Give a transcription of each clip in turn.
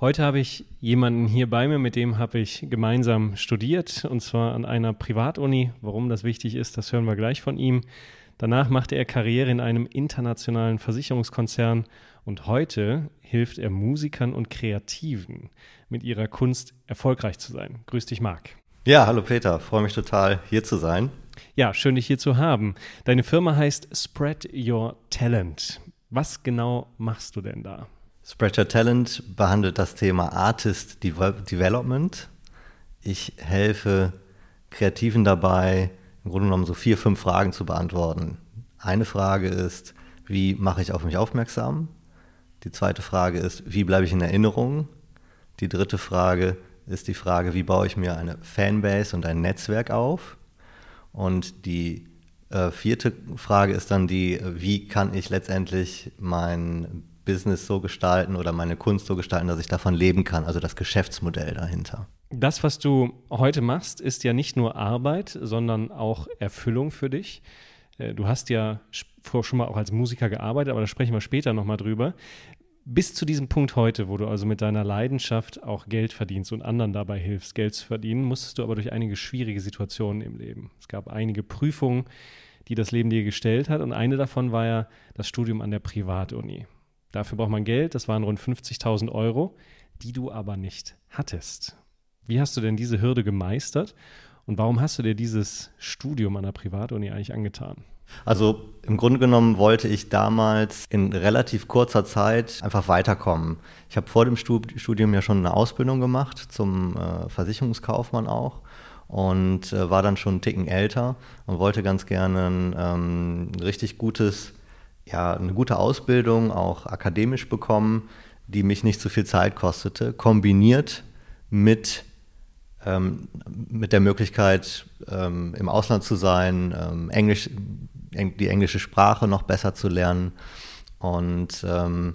Heute habe ich jemanden hier bei mir, mit dem habe ich gemeinsam studiert, und zwar an einer Privatuni. Warum das wichtig ist, das hören wir gleich von ihm. Danach machte er Karriere in einem internationalen Versicherungskonzern und heute hilft er Musikern und Kreativen, mit ihrer Kunst erfolgreich zu sein. Grüß dich, Marc. Ja, hallo Peter, freue mich total hier zu sein. Ja, schön dich hier zu haben. Deine Firma heißt Spread Your Talent. Was genau machst du denn da? Spread Your Talent behandelt das Thema Artist Development. Ich helfe Kreativen dabei, im Grunde genommen so vier, fünf Fragen zu beantworten. Eine Frage ist, wie mache ich auf mich aufmerksam? Die zweite Frage ist, wie bleibe ich in Erinnerung? Die dritte Frage ist die Frage, wie baue ich mir eine Fanbase und ein Netzwerk auf? Und die äh, vierte Frage ist dann die, wie kann ich letztendlich mein Business so gestalten oder meine Kunst so gestalten, dass ich davon leben kann, also das Geschäftsmodell dahinter. Das, was du heute machst, ist ja nicht nur Arbeit, sondern auch Erfüllung für dich. Äh, du hast ja vorher schon mal auch als Musiker gearbeitet, aber da sprechen wir später nochmal drüber. Bis zu diesem Punkt heute, wo du also mit deiner Leidenschaft auch Geld verdienst und anderen dabei hilfst, Geld zu verdienen, musstest du aber durch einige schwierige Situationen im Leben. Es gab einige Prüfungen, die das Leben dir gestellt hat und eine davon war ja das Studium an der Privatuni. Dafür braucht man Geld, das waren rund 50.000 Euro, die du aber nicht hattest. Wie hast du denn diese Hürde gemeistert und warum hast du dir dieses Studium an der Privatuni eigentlich angetan? Also im Grunde genommen wollte ich damals in relativ kurzer Zeit einfach weiterkommen. Ich habe vor dem Studium ja schon eine Ausbildung gemacht zum äh, Versicherungskaufmann auch und äh, war dann schon einen Ticken älter und wollte ganz gerne ein ähm, richtig gutes ja, eine gute Ausbildung, auch akademisch bekommen, die mich nicht so viel Zeit kostete, kombiniert mit, ähm, mit der Möglichkeit, ähm, im Ausland zu sein, ähm, Englisch, die englische Sprache noch besser zu lernen. Und ähm,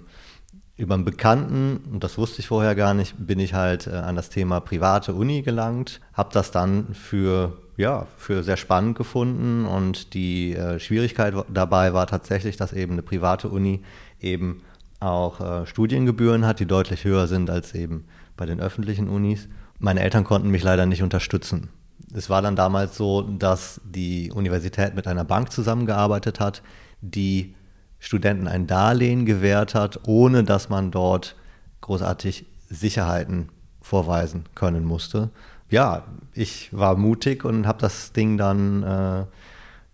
über einen Bekannten, und das wusste ich vorher gar nicht, bin ich halt äh, an das Thema private Uni gelangt, habe das dann für ja, für sehr spannend gefunden und die äh, Schwierigkeit dabei war tatsächlich, dass eben eine private Uni eben auch äh, Studiengebühren hat, die deutlich höher sind als eben bei den öffentlichen Unis. Meine Eltern konnten mich leider nicht unterstützen. Es war dann damals so, dass die Universität mit einer Bank zusammengearbeitet hat, die Studenten ein Darlehen gewährt hat, ohne dass man dort großartig Sicherheiten vorweisen können musste ja, ich war mutig und habe das Ding dann äh,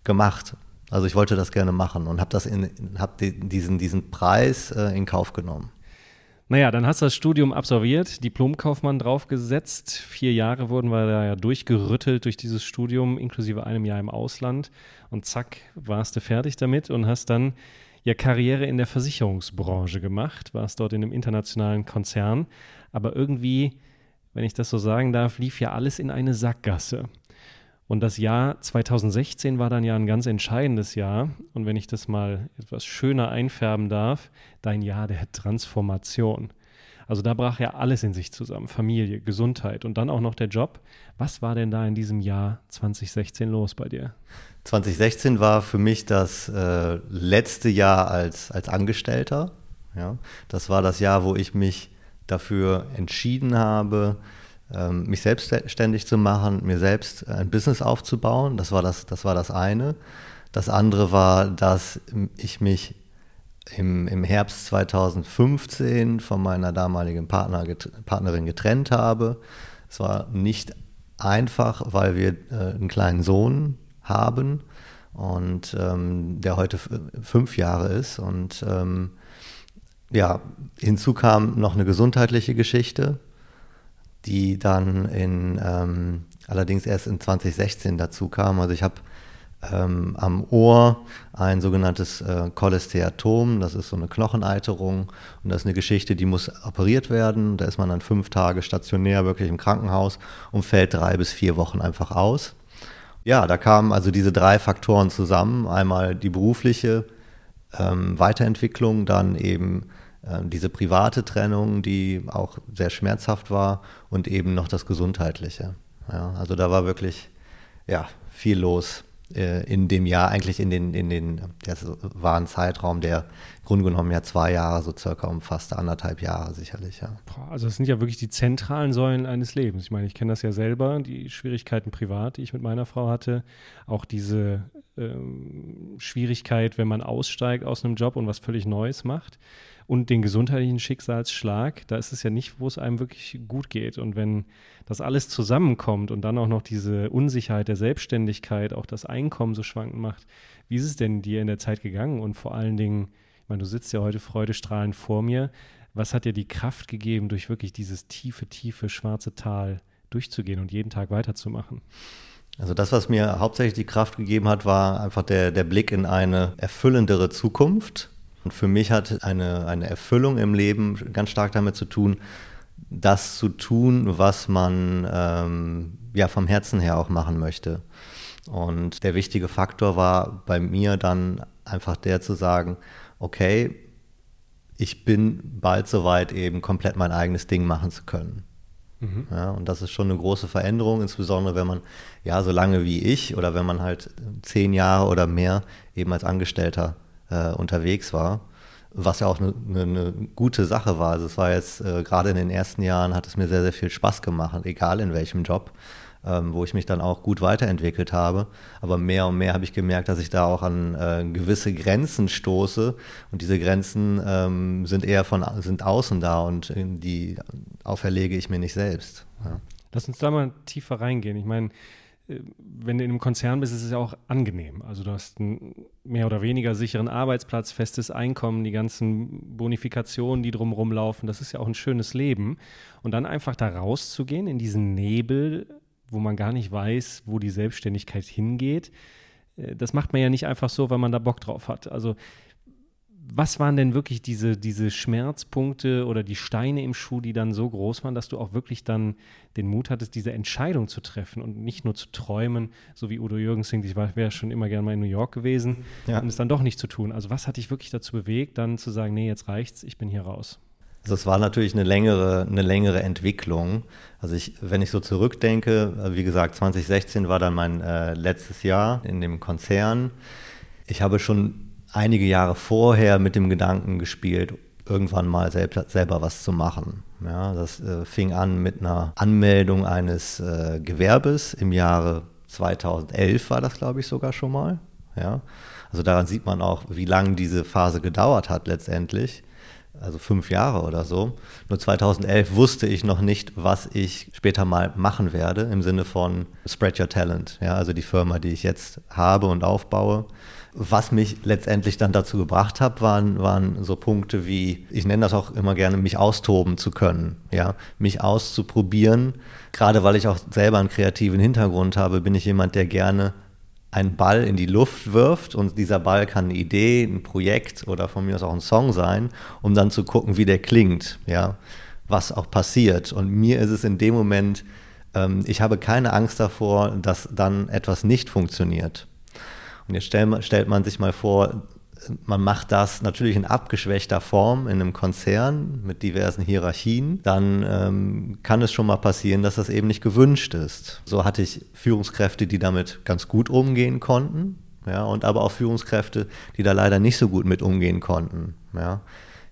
gemacht. Also ich wollte das gerne machen und habe hab diesen, diesen Preis äh, in Kauf genommen. Naja, dann hast du das Studium absolviert, Diplomkaufmann draufgesetzt. Vier Jahre wurden wir da ja durchgerüttelt durch dieses Studium, inklusive einem Jahr im Ausland. Und zack, warst du fertig damit und hast dann ja Karriere in der Versicherungsbranche gemacht, warst dort in einem internationalen Konzern. Aber irgendwie wenn ich das so sagen darf, lief ja alles in eine Sackgasse. Und das Jahr 2016 war dann ja ein ganz entscheidendes Jahr. Und wenn ich das mal etwas schöner einfärben darf, dein Jahr der Transformation. Also da brach ja alles in sich zusammen. Familie, Gesundheit und dann auch noch der Job. Was war denn da in diesem Jahr 2016 los bei dir? 2016 war für mich das äh, letzte Jahr als, als Angestellter. Ja. Das war das Jahr, wo ich mich dafür entschieden habe, ähm, mich selbstständig zu machen, mir selbst ein Business aufzubauen. Das war das, das war das eine. Das andere war, dass ich mich im, im Herbst 2015 von meiner damaligen Partner, Partnerin getrennt habe. Es war nicht einfach, weil wir äh, einen kleinen Sohn haben und ähm, der heute fünf Jahre ist und ähm, ja, hinzu kam noch eine gesundheitliche Geschichte, die dann in, ähm, allerdings erst in 2016 dazu kam. Also ich habe ähm, am Ohr ein sogenanntes äh, Cholesteatom, das ist so eine Knocheneiterung und das ist eine Geschichte, die muss operiert werden. Da ist man dann fünf Tage stationär wirklich im Krankenhaus und fällt drei bis vier Wochen einfach aus. Ja, da kamen also diese drei Faktoren zusammen. Einmal die berufliche ähm, Weiterentwicklung, dann eben diese private Trennung, die auch sehr schmerzhaft war und eben noch das Gesundheitliche. Ja, also da war wirklich ja, viel los äh, in dem Jahr, eigentlich in den, in den, das war ein Zeitraum, der im Grunde genommen ja zwei Jahre, so circa umfasste, anderthalb Jahre sicherlich, ja. Also das sind ja wirklich die zentralen Säulen eines Lebens. Ich meine, ich kenne das ja selber, die Schwierigkeiten privat, die ich mit meiner Frau hatte, auch diese ähm, Schwierigkeit, wenn man aussteigt aus einem Job und was völlig Neues macht und den gesundheitlichen Schicksalsschlag, da ist es ja nicht, wo es einem wirklich gut geht. Und wenn das alles zusammenkommt und dann auch noch diese Unsicherheit der Selbstständigkeit, auch das Einkommen so schwankend macht, wie ist es denn dir in der Zeit gegangen? Und vor allen Dingen, ich meine, du sitzt ja heute freudestrahlend vor mir. Was hat dir die Kraft gegeben, durch wirklich dieses tiefe, tiefe, schwarze Tal durchzugehen und jeden Tag weiterzumachen? Also das, was mir hauptsächlich die Kraft gegeben hat, war einfach der, der Blick in eine erfüllendere Zukunft und für mich hat eine, eine Erfüllung im Leben ganz stark damit zu tun, das zu tun, was man ähm, ja vom Herzen her auch machen möchte. Und der wichtige Faktor war bei mir dann einfach der zu sagen, okay, ich bin bald soweit eben komplett mein eigenes Ding machen zu können. Mhm. Ja, und das ist schon eine große Veränderung, insbesondere wenn man ja so lange wie ich oder wenn man halt zehn Jahre oder mehr eben als Angestellter äh, unterwegs war, was ja auch eine, eine, eine, gute Sache war. Also es war jetzt äh, gerade in den ersten Jahren hat es mir sehr, sehr viel Spaß gemacht, egal in welchem Job, ähm, wo ich mich dann auch gut weiterentwickelt habe. Aber mehr und mehr habe ich gemerkt, dass ich da auch an äh, gewisse Grenzen stoße und diese Grenzen ähm, sind eher von sind außen da und die auferlege ich mir nicht selbst. Ja. Lass uns da mal tiefer reingehen. Ich meine, äh, wenn du in einem Konzern bist, ist es ja auch angenehm. Also du hast einen mehr oder weniger sicheren Arbeitsplatz, festes Einkommen, die ganzen Bonifikationen, die drumherum laufen. Das ist ja auch ein schönes Leben. Und dann einfach da rauszugehen in diesen Nebel, wo man gar nicht weiß, wo die Selbstständigkeit hingeht, äh, das macht man ja nicht einfach so, weil man da Bock drauf hat. Also was waren denn wirklich diese, diese Schmerzpunkte oder die Steine im Schuh, die dann so groß waren, dass du auch wirklich dann den Mut hattest, diese Entscheidung zu treffen und nicht nur zu träumen, so wie Udo Jürgens singt, ich wäre schon immer gerne mal in New York gewesen ja. und es dann doch nicht zu tun. Also was hat dich wirklich dazu bewegt, dann zu sagen, nee, jetzt reicht's, ich bin hier raus? Also es war natürlich eine längere, eine längere Entwicklung. Also ich, wenn ich so zurückdenke, wie gesagt, 2016 war dann mein äh, letztes Jahr in dem Konzern. Ich habe schon einige Jahre vorher mit dem Gedanken gespielt, irgendwann mal selbst, selber was zu machen. Ja, das äh, fing an mit einer Anmeldung eines äh, Gewerbes im Jahre 2011 war das, glaube ich, sogar schon mal. Ja, also daran sieht man auch, wie lange diese Phase gedauert hat letztendlich. Also fünf Jahre oder so. Nur 2011 wusste ich noch nicht, was ich später mal machen werde im Sinne von Spread Your Talent. Ja, also die Firma, die ich jetzt habe und aufbaue was mich letztendlich dann dazu gebracht hat, waren, waren so Punkte wie, ich nenne das auch immer gerne, mich austoben zu können, ja, mich auszuprobieren. Gerade weil ich auch selber einen kreativen Hintergrund habe, bin ich jemand, der gerne einen Ball in die Luft wirft und dieser Ball kann eine Idee, ein Projekt oder von mir aus auch ein Song sein, um dann zu gucken, wie der klingt, ja, was auch passiert. Und mir ist es in dem Moment, ähm, ich habe keine Angst davor, dass dann etwas nicht funktioniert. Und jetzt stell, stellt man sich mal vor, man macht das natürlich in abgeschwächter Form in einem Konzern mit diversen Hierarchien, dann ähm, kann es schon mal passieren, dass das eben nicht gewünscht ist. So hatte ich Führungskräfte, die damit ganz gut umgehen konnten, ja, und aber auch Führungskräfte, die da leider nicht so gut mit umgehen konnten. Ja.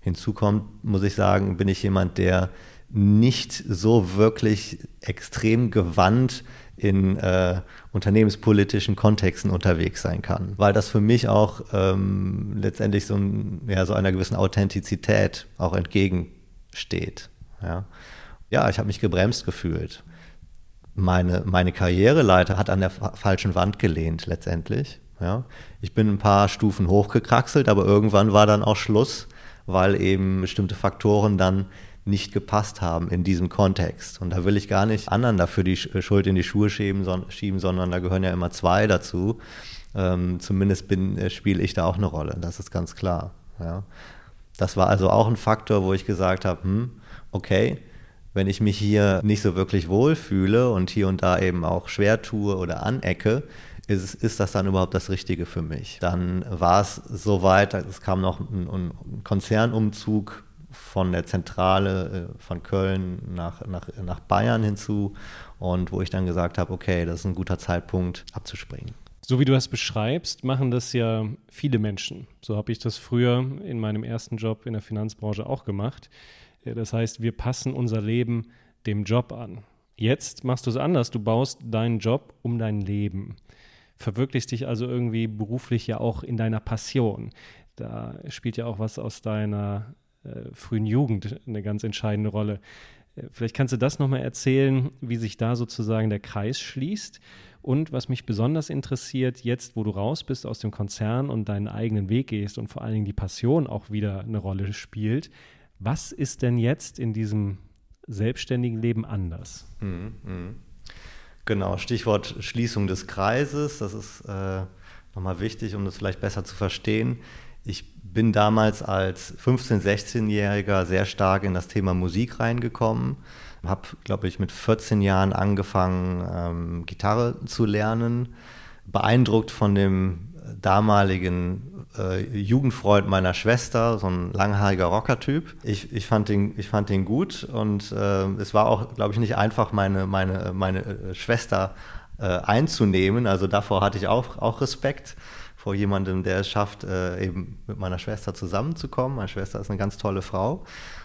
Hinzu kommt, muss ich sagen, bin ich jemand, der nicht so wirklich extrem gewandt in äh, unternehmenspolitischen Kontexten unterwegs sein kann, weil das für mich auch ähm, letztendlich so, ein, ja, so einer gewissen Authentizität auch entgegensteht. Ja, ja ich habe mich gebremst gefühlt. Meine, meine Karriereleiter hat an der fa falschen Wand gelehnt letztendlich. Ja. Ich bin ein paar Stufen hochgekraxelt, aber irgendwann war dann auch Schluss, weil eben bestimmte Faktoren dann nicht gepasst haben in diesem Kontext. Und da will ich gar nicht anderen dafür die Schuld in die Schuhe schieben, sondern da gehören ja immer zwei dazu. Ähm, zumindest äh, spiele ich da auch eine Rolle, das ist ganz klar. Ja. Das war also auch ein Faktor, wo ich gesagt habe, hm, okay, wenn ich mich hier nicht so wirklich wohlfühle und hier und da eben auch schwer tue oder anecke, ist, ist das dann überhaupt das Richtige für mich? Dann war es soweit, es kam noch ein, ein Konzernumzug von der Zentrale äh, von Köln nach, nach, nach Bayern hinzu und wo ich dann gesagt habe, okay, das ist ein guter Zeitpunkt abzuspringen. So wie du das beschreibst, machen das ja viele Menschen. So habe ich das früher in meinem ersten Job in der Finanzbranche auch gemacht. Das heißt, wir passen unser Leben dem Job an. Jetzt machst du es anders. Du baust deinen Job um dein Leben. Verwirklichst dich also irgendwie beruflich ja auch in deiner Passion. Da spielt ja auch was aus deiner äh, frühen Jugend eine ganz entscheidende Rolle. Äh, vielleicht kannst du das nochmal erzählen, wie sich da sozusagen der Kreis schließt. Und was mich besonders interessiert, jetzt wo du raus bist aus dem Konzern und deinen eigenen Weg gehst und vor allen Dingen die Passion auch wieder eine Rolle spielt, was ist denn jetzt in diesem selbstständigen Leben anders? Mhm, mh. Genau, Stichwort Schließung des Kreises, das ist äh, nochmal wichtig, um das vielleicht besser zu verstehen. Ich bin damals als 15-, 16-Jähriger sehr stark in das Thema Musik reingekommen. Habe, glaube ich, mit 14 Jahren angefangen, ähm, Gitarre zu lernen. Beeindruckt von dem damaligen äh, Jugendfreund meiner Schwester, so ein langhaariger Rockertyp. Ich, ich, fand, ihn, ich fand ihn gut und äh, es war auch, glaube ich, nicht einfach, meine, meine, meine äh, Schwester äh, einzunehmen. Also davor hatte ich auch, auch Respekt vor jemandem, der es schafft, äh, eben mit meiner Schwester zusammenzukommen. Meine Schwester ist eine ganz tolle Frau.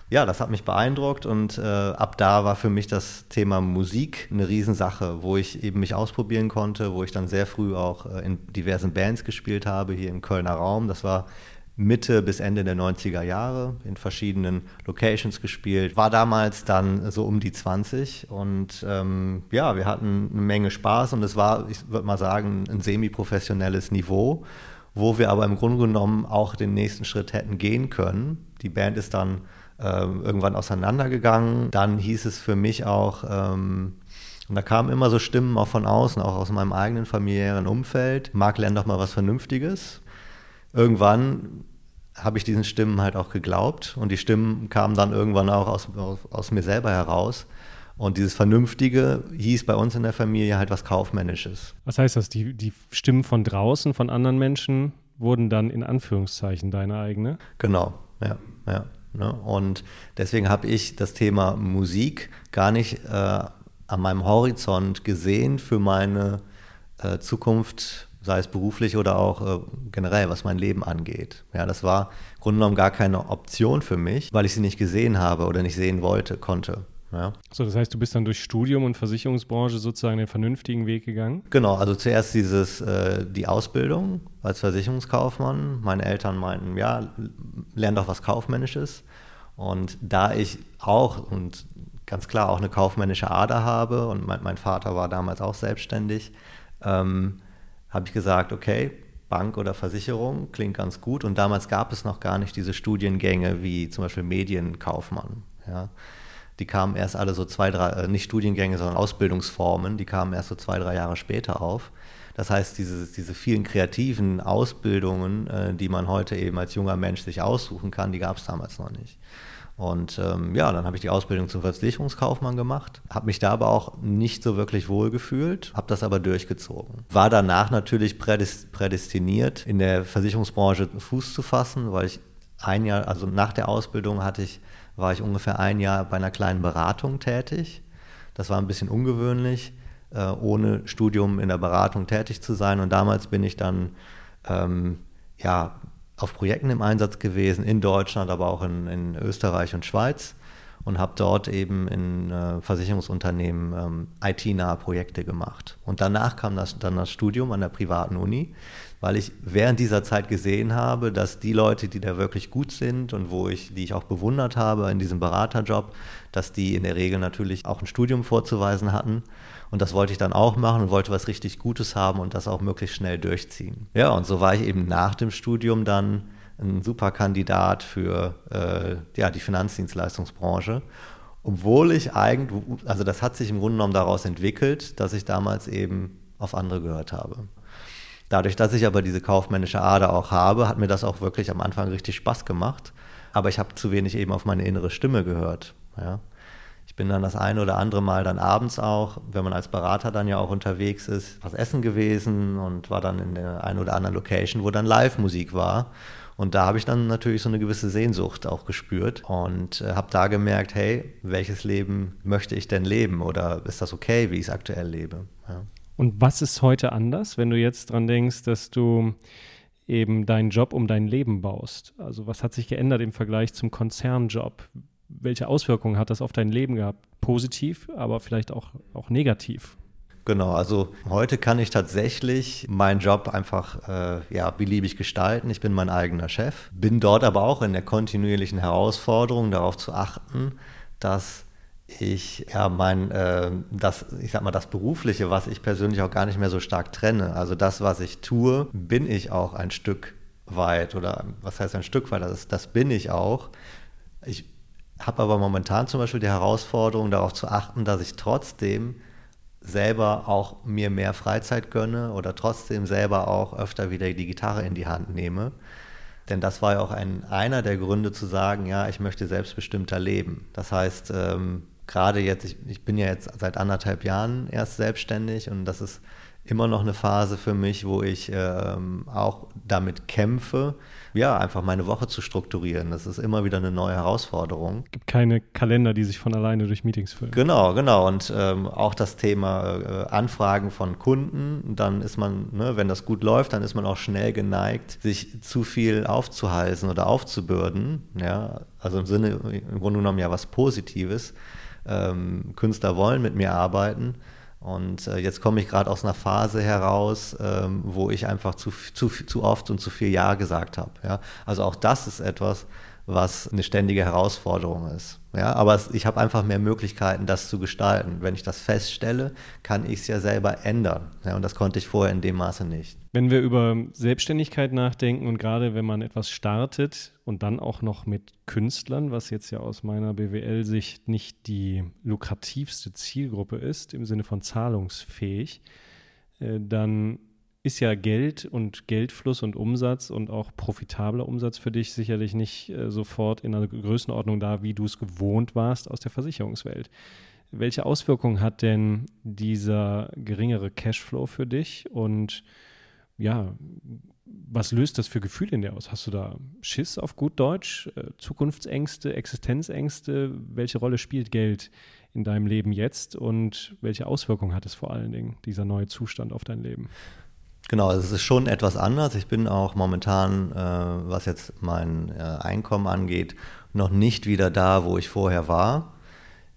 Ja, das hat mich beeindruckt und äh, ab da war für mich das Thema Musik eine Riesensache, wo ich eben mich ausprobieren konnte, wo ich dann sehr früh auch äh, in diversen Bands gespielt habe, hier im Kölner Raum. Das war Mitte bis Ende der 90er Jahre in verschiedenen Locations gespielt. War damals dann so um die 20 und ähm, ja, wir hatten eine Menge Spaß und es war, ich würde mal sagen, ein semi-professionelles Niveau, wo wir aber im Grunde genommen auch den nächsten Schritt hätten gehen können. Die Band ist dann ähm, irgendwann auseinandergegangen. Dann hieß es für mich auch, ähm, und da kamen immer so Stimmen auch von außen, auch aus meinem eigenen familiären Umfeld. Marc, lern doch mal was Vernünftiges irgendwann habe ich diesen Stimmen halt auch geglaubt und die Stimmen kamen dann irgendwann auch aus, aus, aus, mir selber heraus. Und dieses Vernünftige hieß bei uns in der Familie halt was Kaufmännisches. Was heißt das? Die, die Stimmen von draußen, von anderen Menschen, wurden dann in Anführungszeichen deine eigene? Genau, ja, ja. Ne? Und deswegen habe ich das Thema Musik gar nicht äh, an meinem Horizont gesehen für meine äh, Zukunft sei es beruflich oder auch äh, generell, was mein Leben angeht. Ja, das war im Grunde genommen gar keine Option für mich, weil ich sie nicht gesehen habe oder nicht sehen wollte, konnte. Ja. So, das heißt, du bist dann durch Studium und Versicherungsbranche sozusagen den vernünftigen Weg gegangen? Genau, also zuerst dieses, äh, die Ausbildung als Versicherungskaufmann. Meine Eltern meinten, ja, lern doch was Kaufmännisches. Und da ich auch und ganz klar auch eine kaufmännische Ader habe und mein, mein Vater war damals auch selbstständig, ähm, habe ich gesagt, okay, Bank oder Versicherung klingt ganz gut. Und damals gab es noch gar nicht diese Studiengänge wie zum Beispiel Medienkaufmann. Ja. Die kamen erst alle so zwei, drei, äh, nicht Studiengänge, sondern Ausbildungsformen, die kamen erst so zwei, drei Jahre später auf. Das heißt, diese, diese vielen kreativen Ausbildungen, äh, die man heute eben als junger Mensch sich aussuchen kann, die gab es damals noch nicht. Und ähm, ja, dann habe ich die Ausbildung zum Versicherungskaufmann gemacht, habe mich da aber auch nicht so wirklich wohl gefühlt, habe das aber durchgezogen. War danach natürlich prädestiniert, in der Versicherungsbranche Fuß zu fassen, weil ich ein Jahr, also nach der Ausbildung hatte ich, war ich ungefähr ein Jahr bei einer kleinen Beratung tätig. Das war ein bisschen ungewöhnlich, äh, ohne Studium in der Beratung tätig zu sein. Und damals bin ich dann ähm, ja, auf Projekten im Einsatz gewesen, in Deutschland, aber auch in, in Österreich und Schweiz und habe dort eben in äh, Versicherungsunternehmen ähm, IT-nahe Projekte gemacht. Und danach kam das, dann das Studium an der privaten Uni, weil ich während dieser Zeit gesehen habe, dass die Leute, die da wirklich gut sind und wo ich, die ich auch bewundert habe in diesem Beraterjob, dass die in der Regel natürlich auch ein Studium vorzuweisen hatten und das wollte ich dann auch machen und wollte was richtig Gutes haben und das auch möglichst schnell durchziehen. Ja, und so war ich eben nach dem Studium dann ein super Kandidat für äh, ja, die Finanzdienstleistungsbranche. Obwohl ich eigentlich, also das hat sich im Grunde genommen daraus entwickelt, dass ich damals eben auf andere gehört habe. Dadurch, dass ich aber diese kaufmännische Ader auch habe, hat mir das auch wirklich am Anfang richtig Spaß gemacht. Aber ich habe zu wenig eben auf meine innere Stimme gehört. Ja. Ich bin dann das eine oder andere Mal dann abends auch, wenn man als Berater dann ja auch unterwegs ist, was essen gewesen und war dann in der einen oder anderen Location, wo dann Live-Musik war. Und da habe ich dann natürlich so eine gewisse Sehnsucht auch gespürt und äh, habe da gemerkt, hey, welches Leben möchte ich denn leben oder ist das okay, wie ich es aktuell lebe? Ja. Und was ist heute anders, wenn du jetzt dran denkst, dass du eben deinen Job um dein Leben baust? Also was hat sich geändert im Vergleich zum Konzernjob? Welche Auswirkungen hat das auf dein Leben gehabt? Positiv, aber vielleicht auch, auch negativ? Genau, also heute kann ich tatsächlich meinen Job einfach äh, ja, beliebig gestalten. Ich bin mein eigener Chef, bin dort aber auch in der kontinuierlichen Herausforderung darauf zu achten, dass ich ja mein äh, das ich sag mal das berufliche, was ich persönlich auch gar nicht mehr so stark trenne. Also das, was ich tue, bin ich auch ein Stück weit oder was heißt ein Stück weit? Das, das bin ich auch. Ich habe aber momentan zum Beispiel die Herausforderung, darauf zu achten, dass ich trotzdem selber auch mir mehr Freizeit gönne oder trotzdem selber auch öfter wieder die Gitarre in die Hand nehme. Denn das war ja auch ein, einer der Gründe zu sagen, ja, ich möchte selbstbestimmter leben. Das heißt, ähm, gerade jetzt, ich, ich bin ja jetzt seit anderthalb Jahren erst selbstständig und das ist immer noch eine Phase für mich, wo ich ähm, auch damit kämpfe, ja, einfach meine Woche zu strukturieren. Das ist immer wieder eine neue Herausforderung. Es gibt keine Kalender, die sich von alleine durch Meetings füllen. Genau, genau. Und ähm, auch das Thema äh, Anfragen von Kunden, dann ist man, ne, wenn das gut läuft, dann ist man auch schnell geneigt, sich zu viel aufzuhalsen oder aufzubürden. Ja, also im Sinne, im Grunde genommen ja was Positives. Ähm, Künstler wollen mit mir arbeiten und äh, jetzt komme ich gerade aus einer Phase heraus, ähm, wo ich einfach zu, zu, zu oft und zu viel Ja gesagt habe. Ja? Also auch das ist etwas, was eine ständige Herausforderung ist. Ja, aber ich habe einfach mehr Möglichkeiten, das zu gestalten. Wenn ich das feststelle, kann ich es ja selber ändern. Ja, und das konnte ich vorher in dem Maße nicht. Wenn wir über Selbstständigkeit nachdenken und gerade wenn man etwas startet und dann auch noch mit Künstlern, was jetzt ja aus meiner BWL-Sicht nicht die lukrativste Zielgruppe ist, im Sinne von zahlungsfähig, äh, dann ist ja Geld und Geldfluss und Umsatz und auch profitabler Umsatz für dich sicherlich nicht äh, sofort in einer Größenordnung da, wie du es gewohnt warst aus der Versicherungswelt. Welche Auswirkungen hat denn dieser geringere Cashflow für dich und ja, was löst das für Gefühle in dir aus? Hast du da Schiss auf gut Deutsch, äh, Zukunftsängste, Existenzängste? Welche Rolle spielt Geld in deinem Leben jetzt und welche Auswirkungen hat es vor allen Dingen, dieser neue Zustand auf dein Leben? Genau, es ist schon etwas anders. Ich bin auch momentan, äh, was jetzt mein äh, Einkommen angeht, noch nicht wieder da, wo ich vorher war.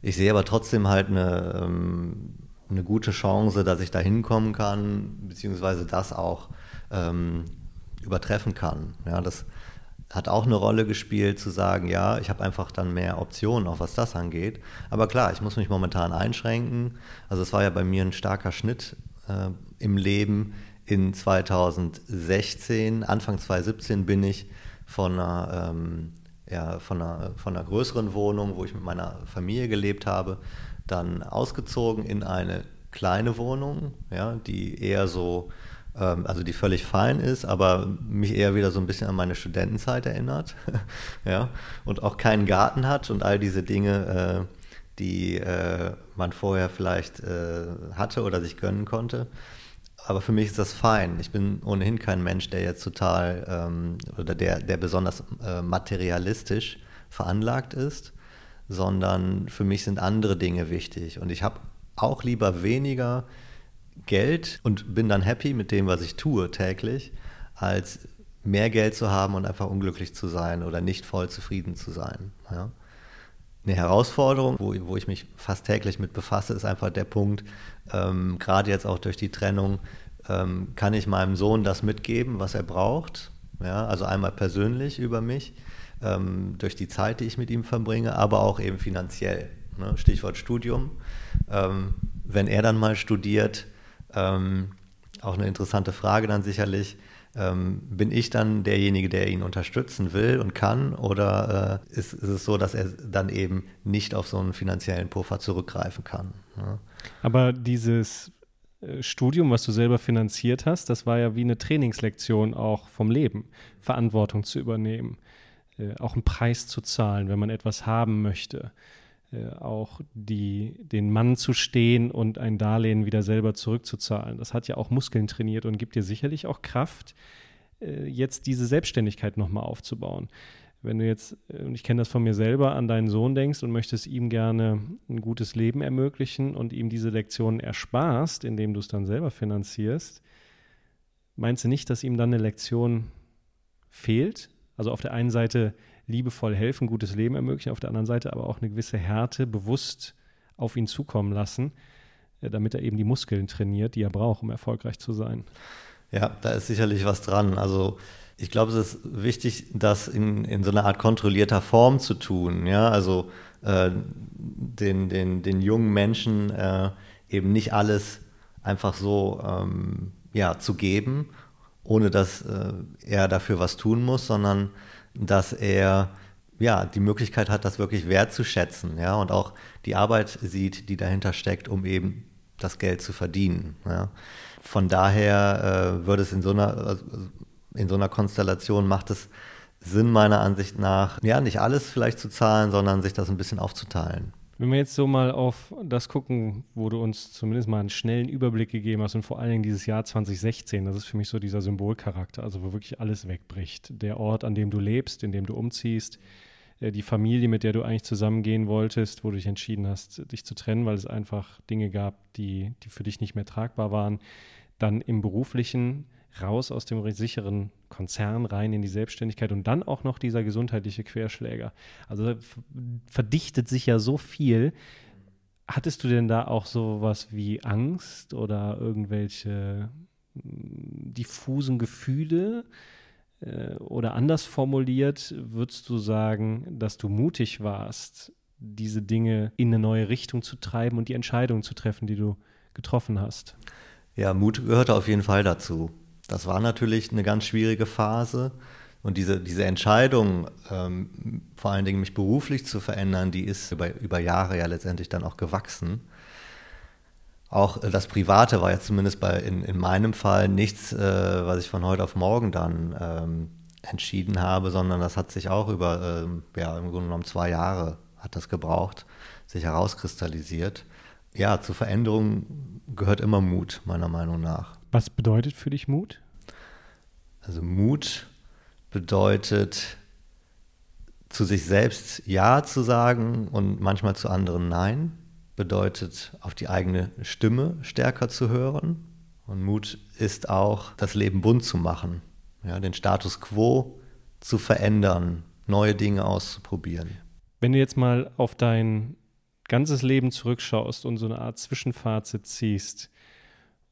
Ich sehe aber trotzdem halt eine, ähm, eine gute Chance, dass ich da hinkommen kann, beziehungsweise das auch ähm, übertreffen kann. Ja, das hat auch eine Rolle gespielt, zu sagen, ja, ich habe einfach dann mehr Optionen, auch was das angeht. Aber klar, ich muss mich momentan einschränken. Also es war ja bei mir ein starker Schnitt äh, im Leben in 2016, Anfang 2017 bin ich von einer, ähm, ja, von, einer, von einer größeren Wohnung, wo ich mit meiner Familie gelebt habe, dann ausgezogen in eine kleine Wohnung, ja, die eher so, ähm, also die völlig fein ist, aber mich eher wieder so ein bisschen an meine Studentenzeit erinnert, ja, und auch keinen Garten hat und all diese Dinge, äh, die äh, man vorher vielleicht äh, hatte oder sich gönnen konnte aber für mich ist das fein. Ich bin ohnehin kein Mensch, der jetzt total ähm, oder der, der besonders äh, materialistisch veranlagt ist, sondern für mich sind andere Dinge wichtig. Und ich habe auch lieber weniger Geld und bin dann happy mit dem, was ich tue täglich, als mehr Geld zu haben und einfach unglücklich zu sein oder nicht voll zufrieden zu sein. Ja? Eine Herausforderung, wo, wo ich mich fast täglich mit befasse, ist einfach der Punkt, ähm, gerade jetzt auch durch die Trennung, ähm, kann ich meinem Sohn das mitgeben, was er braucht. Ja, also einmal persönlich über mich, ähm, durch die Zeit, die ich mit ihm verbringe, aber auch eben finanziell. Ne? Stichwort Studium. Ähm, wenn er dann mal studiert, ähm, auch eine interessante Frage dann sicherlich, ähm, bin ich dann derjenige, der ihn unterstützen will und kann? Oder äh, ist, ist, es so, dass er dann eben nicht auf so einen finanziellen Puffer zurückgreifen kann? Ja? Aber dieses äh, Studium, was du selber finanziert hast, das war ja wie eine Trainingslektion auch vom Leben, Verantwortung zu übernehmen, äh, auch einen Preis zu zahlen, wenn man etwas haben möchte, auch die, den Mann zu stehen und ein Darlehen wieder selber zurückzuzahlen. Das hat ja auch Muskeln trainiert und gibt dir sicherlich auch Kraft, äh, jetzt diese Selbstständigkeit nochmal aufzubauen wenn du jetzt, äh, und ich kenne das von mir selber, an deinen Sohn denkst und möchtest ihm gerne ein gutes Leben ermöglichen und ihm diese Lektionen ersparst, indem du es dann selber finanzierst, meinst du nicht, dass ihm dann eine Lektion fehlt? Also auf der einen Seite liebevoll helfen, gutes Leben ermöglichen, auf der anderen Seite aber auch eine gewisse Härte bewusst auf ihn zukommen lassen, äh, damit er eben die Muskeln trainiert, die er braucht, um erfolgreich zu sein. Ja, da ist sicherlich was dran. Also ich glaube, es ist wichtig, das in, in so einer Art kontrollierter Form zu tun. Ja, also äh, den, den, den jungen Menschen äh, eben nicht alles einfach so ähm, ja, zu geben, ohne dass äh, er dafür was tun muss, sondern dass er ja, die Möglichkeit hat, das wirklich wertzuschätzen, ja, und auch die Arbeit sieht, die dahinter steckt, um eben das Geld zu verdienen. Ja. Von daher äh, würde es in so einer, also, in so einer Konstellation macht es Sinn, meiner Ansicht nach, ja, nicht alles vielleicht zu zahlen, sondern sich das ein bisschen aufzuteilen. Wenn wir jetzt so mal auf das gucken, wo du uns zumindest mal einen schnellen Überblick gegeben hast und vor allen Dingen dieses Jahr 2016, das ist für mich so dieser Symbolcharakter, also wo wirklich alles wegbricht. Der Ort, an dem du lebst, in dem du umziehst, äh, die Familie, mit der du eigentlich zusammengehen wolltest, wo du dich entschieden hast, dich zu trennen, weil es einfach Dinge gab, die, die für dich nicht mehr tragbar waren. Dann im beruflichen, raus aus dem sicheren Konzern rein in die Selbstständigkeit und dann auch noch dieser gesundheitliche Querschläger. Also verdichtet sich ja so viel. Hattest du denn da auch so was wie Angst oder irgendwelche hm, diffusen Gefühle? Äh, oder anders formuliert, würdest du sagen, dass du mutig warst, diese Dinge in eine neue Richtung zu treiben und die Entscheidungen zu treffen, die du getroffen hast? Ja, Mut gehörte auf jeden Fall dazu. Das war natürlich eine ganz schwierige Phase. Und diese, diese Entscheidung, ähm, vor allen Dingen mich beruflich zu verändern, die ist über, über Jahre ja letztendlich dann auch gewachsen. Auch äh, das Private war ja zumindest bei, in, in meinem Fall nichts, äh, was ich von heute auf morgen dann ähm, entschieden habe, sondern das hat sich auch über, ähm, ja, im Grunde genommen zwei Jahre hat das gebraucht, sich herauskristallisiert. Ja, zur Veränderung gehört immer Mut, meiner Meinung nach. Was bedeutet für dich Mut? Also Mut bedeutet zu sich selbst Ja zu sagen und manchmal zu anderen Nein. Bedeutet auf die eigene Stimme stärker zu hören. Und Mut ist auch, das Leben bunt zu machen, ja, den Status quo zu verändern, neue Dinge auszuprobieren. Wenn du jetzt mal auf dein ganzes Leben zurückschaust und so eine Art Zwischenfazit ziehst,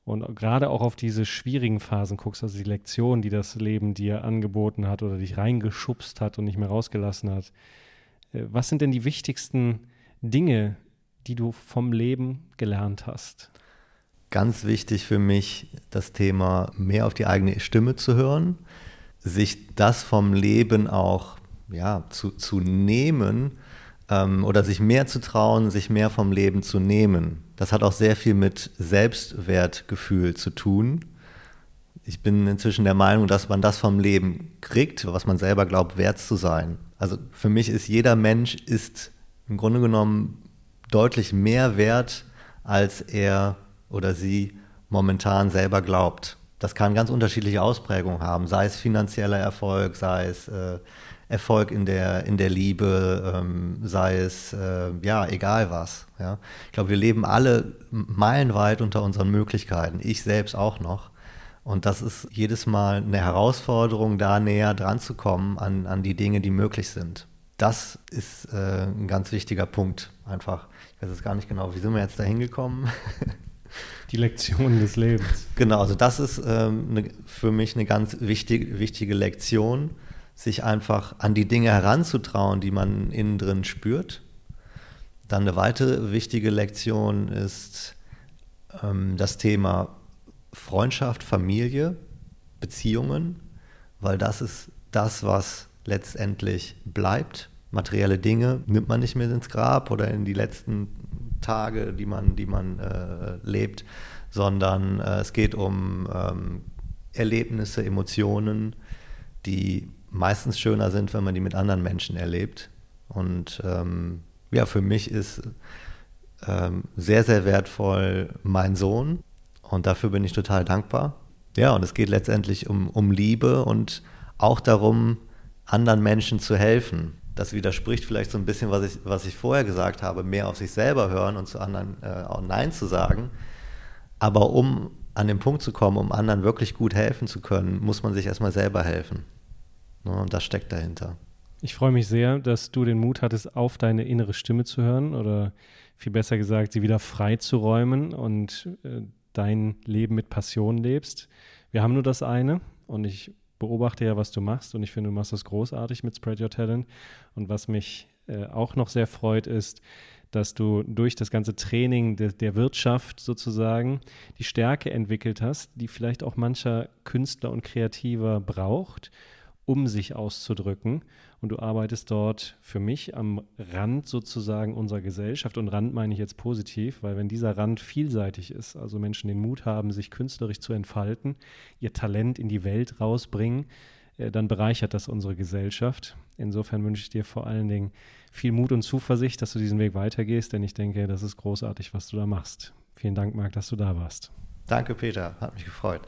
und gerade auch auf diese schwierigen Phasen guckst, also die Lektion, die das Leben dir angeboten hat oder dich reingeschubst hat und nicht mehr rausgelassen hat. Äh, was sind denn die wichtigsten Dinge, die du vom Leben gelernt hast? Ganz wichtig für mich das Thema, mehr auf die eigene Stimme zu hören, sich das vom Leben auch ja, zu, zu nehmen ähm, oder sich mehr zu trauen, sich mehr vom Leben zu nehmen. Das hat auch sehr viel mit Selbstwertgefühl zu tun. Ich bin inzwischen der Meinung, dass man das vom Leben kriegt, was man selber glaubt, wert zu sein. Also für mich ist jeder Mensch ist im Grunde genommen deutlich mehr wert, als er oder sie momentan selber glaubt. Das kann ganz unterschiedliche Ausprägungen haben, sei es finanzieller Erfolg, sei es äh, Erfolg in der, in der Liebe, ähm, sei es, äh, ja, egal was. Ja. Ich glaube, wir leben alle meilenweit unter unseren Möglichkeiten, ich selbst auch noch. Und das ist jedes Mal eine Herausforderung, da näher dran zu kommen an, an die Dinge, die möglich sind. Das ist äh, ein ganz wichtiger Punkt, einfach. Ich weiß jetzt gar nicht genau, wie sind wir jetzt da hingekommen? Die Lektion des Lebens. Genau, also das ist ähm, ne, für mich eine ganz wichtig, wichtige Lektion sich einfach an die Dinge heranzutrauen, die man innen drin spürt. Dann eine weitere wichtige Lektion ist ähm, das Thema Freundschaft, Familie, Beziehungen, weil das ist das, was letztendlich bleibt. Materielle Dinge nimmt man nicht mehr ins Grab oder in die letzten Tage, die man, die man äh, lebt, sondern äh, es geht um ähm, Erlebnisse, Emotionen, die meistens schöner sind, wenn man die mit anderen Menschen erlebt. Und ähm, ja, für mich ist ähm, sehr, sehr wertvoll mein Sohn und dafür bin ich total dankbar. Ja, und es geht letztendlich um, um Liebe und auch darum, anderen Menschen zu helfen. Das widerspricht vielleicht so ein bisschen, was ich, was ich vorher gesagt habe, mehr auf sich selber hören und zu anderen äh, auch Nein zu sagen. Aber um an den Punkt zu kommen, um anderen wirklich gut helfen zu können, muss man sich erstmal selber helfen. Ne, und das steckt dahinter. Ich freue mich sehr, dass du den Mut hattest, auf deine innere Stimme zu hören oder viel besser gesagt, sie wieder frei zu räumen und äh, dein Leben mit Passion lebst. Wir haben nur das eine und ich beobachte ja, was du machst und ich finde, du machst das großartig mit Spread Your Talent. Und was mich äh, auch noch sehr freut, ist, dass du durch das ganze Training de, der Wirtschaft sozusagen die Stärke entwickelt hast, die vielleicht auch mancher Künstler und Kreativer braucht, um sich auszudrücken und du arbeitest dort für mich am Rand sozusagen unserer Gesellschaft. Und Rand meine ich jetzt positiv, weil wenn dieser Rand vielseitig ist, also Menschen den Mut haben, sich künstlerisch zu entfalten, ihr Talent in die Welt rausbringen, äh, dann bereichert das unsere Gesellschaft. Insofern wünsche ich dir vor allen Dingen viel Mut und Zuversicht, dass du diesen Weg weitergehst, denn ich denke, das ist großartig, was du da machst. Vielen Dank, Marc, dass du da warst. Danke, Peter. Hat mich gefreut.